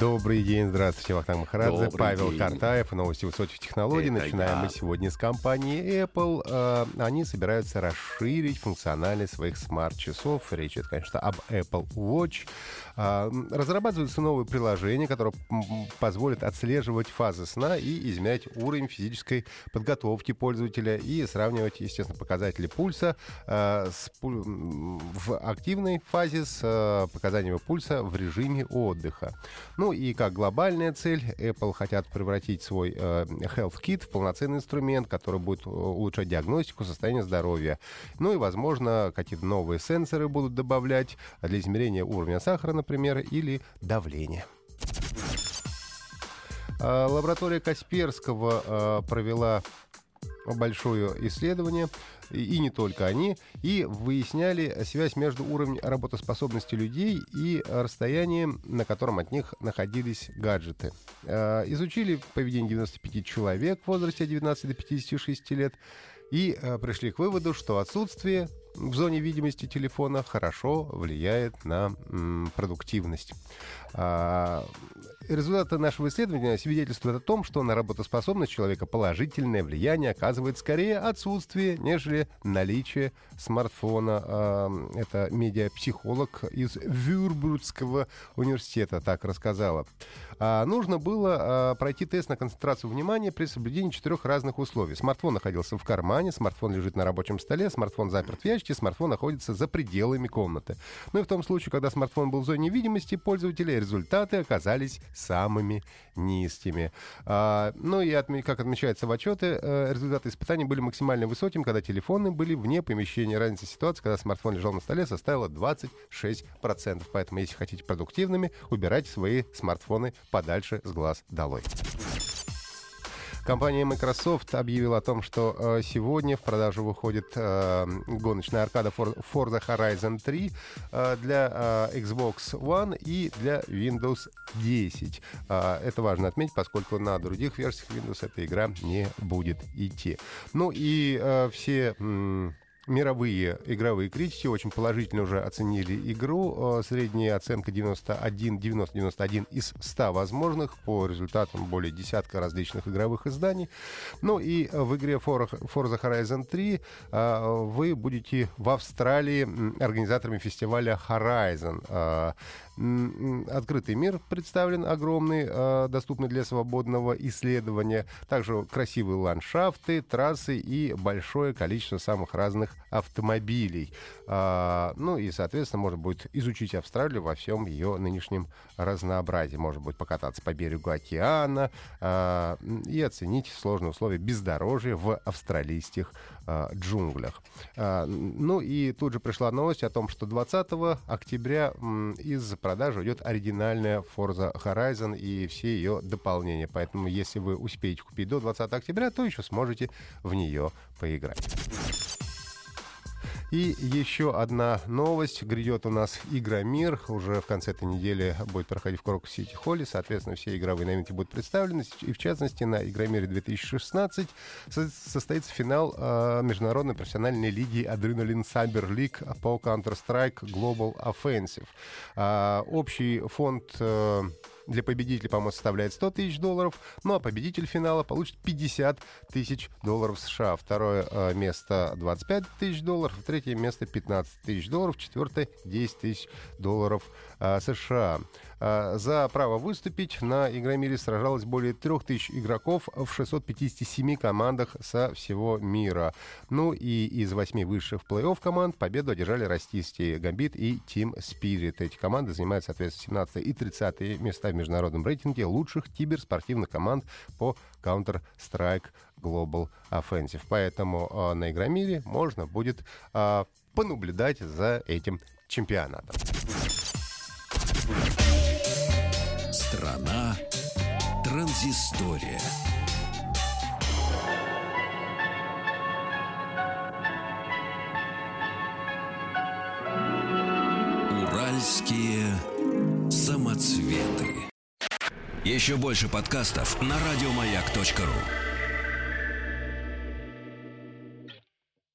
Добрый день, здравствуйте, Вахтанг Махарадзе, Добрый Павел день. Картаев, новости высоких технологий. Это Начинаем я. мы сегодня с компании Apple. Э, Они собираются расширить функциональность своих смарт-часов. Речь идет, конечно, об Apple Watch. М, Разрабатываются новые приложения, которые позволят отслеживать фазы сна и измерять уровень физической подготовки пользователя и сравнивать, естественно, показатели пульса э, в активной фазе с э, показаниями пульса в режиме отдыха. Ну и как глобальная цель, Apple хотят превратить свой э, Health Kit в полноценный инструмент, который будет э, улучшать диагностику состояния здоровья. Ну и, возможно, какие-то новые сенсоры будут добавлять для измерения уровня сахара, например, или давления. А, Лаборатория Касперского провела большое исследование, и не только они, и выясняли связь между уровнем работоспособности людей и расстоянием, на котором от них находились гаджеты. Э, Изучили поведение 95 человек в возрасте от 19 до 56 лет и э, пришли к выводу, что отсутствие в зоне видимости телефона хорошо влияет на продуктивность. А, Результаты нашего исследования свидетельствуют о том, что на работоспособность человека положительное влияние оказывает скорее отсутствие, нежели наличие смартфона. А, Это медиапсихолог из Вюрбургского университета так рассказала. А, Нужно было а, пройти тест на концентрацию внимания при соблюдении четырех разных условий. Смартфон находился в кармане, смартфон лежит на рабочем столе, смартфон заперт в ящике, смартфон находится за пределами комнаты. Ну и в том случае, когда смартфон был в зоне видимости пользователя, результаты оказались самыми низкими. А, ну и отме- как отмечается в отчете, э, результаты испытаний были максимально высокими, когда телефоны были вне помещения. Разница ситуации, когда смартфон лежал на столе, составила 26%. Поэтому, если хотите продуктивными, убирайте свои смартфоны подальше с глаз долой. Компания Microsoft объявила о том, что э, сегодня в продажу выходит э, гоночная аркада For- Forza Horizon 3 э, для Xbox One и для Windows 10. А, это важно отметить, поскольку на других версиях Windows эта игра не будет идти. Ну и все... Мировые игровые критики очень положительно уже оценили игру. Э, Средняя оценка 91, 90-91 из 100 возможных по результатам более десятка различных игровых изданий. Ну и э, в игре For- Forza Horizon 3 э, вы будете в Австралии организаторами фестиваля Horizon. Открытый мир представлен огромный, доступный для свободного исследования. Также красивые ландшафты, трассы и большое количество самых разных автомобилей. А, Ну и, соответственно, можно будет изучить Австралию во всем ее нынешнем разнообразии. Можно будет покататься по берегу океана а, и оценить сложные условия бездорожья в австралийских а, джунглях. Ну и тут же пришла новость о том, что 20 октября из продажи уйдет оригинальная Forza Horizon и все ее дополнения. Поэтому, если вы успеете купить до 20 октября, то еще сможете в нее поиграть. И еще одна новость. Грядет у нас Игромир. Уже в конце этой недели будет проходить в Крокус Сити Холле. Соответственно, все игровые новинки будут представлены. И в частности, на Игромире 2016 со- состоится финал э, Международной профессиональной лиги Adrenaline Cyber League по Counter-Strike Global Offensive. А, общий фонд э, для победителя, по-моему, составляет 100 тысяч долларов, ну а победитель финала получит 50 тысяч долларов США. Второе э, место 25 тысяч долларов, третье место 15 тысяч долларов, четвертое 10 тысяч долларов э, США. Э, За право выступить на Игромире сражалось более 3000 игроков в 657 командах со всего мира. Ну и из восьми высших плей-офф команд победу одержали российские Гамбит и Team Spirit. Эти команды занимают, соответственно, 17 и 30 места в международном рейтинге лучших киберспортивных команд по Counter-Strike Global Offensive. Поэтому э, на Игромире можно будет э, понаблюдать за этим чемпионатом. Страна транзистория. Уральские самоцветы. Еще больше подкастов на радиомаяк.ру.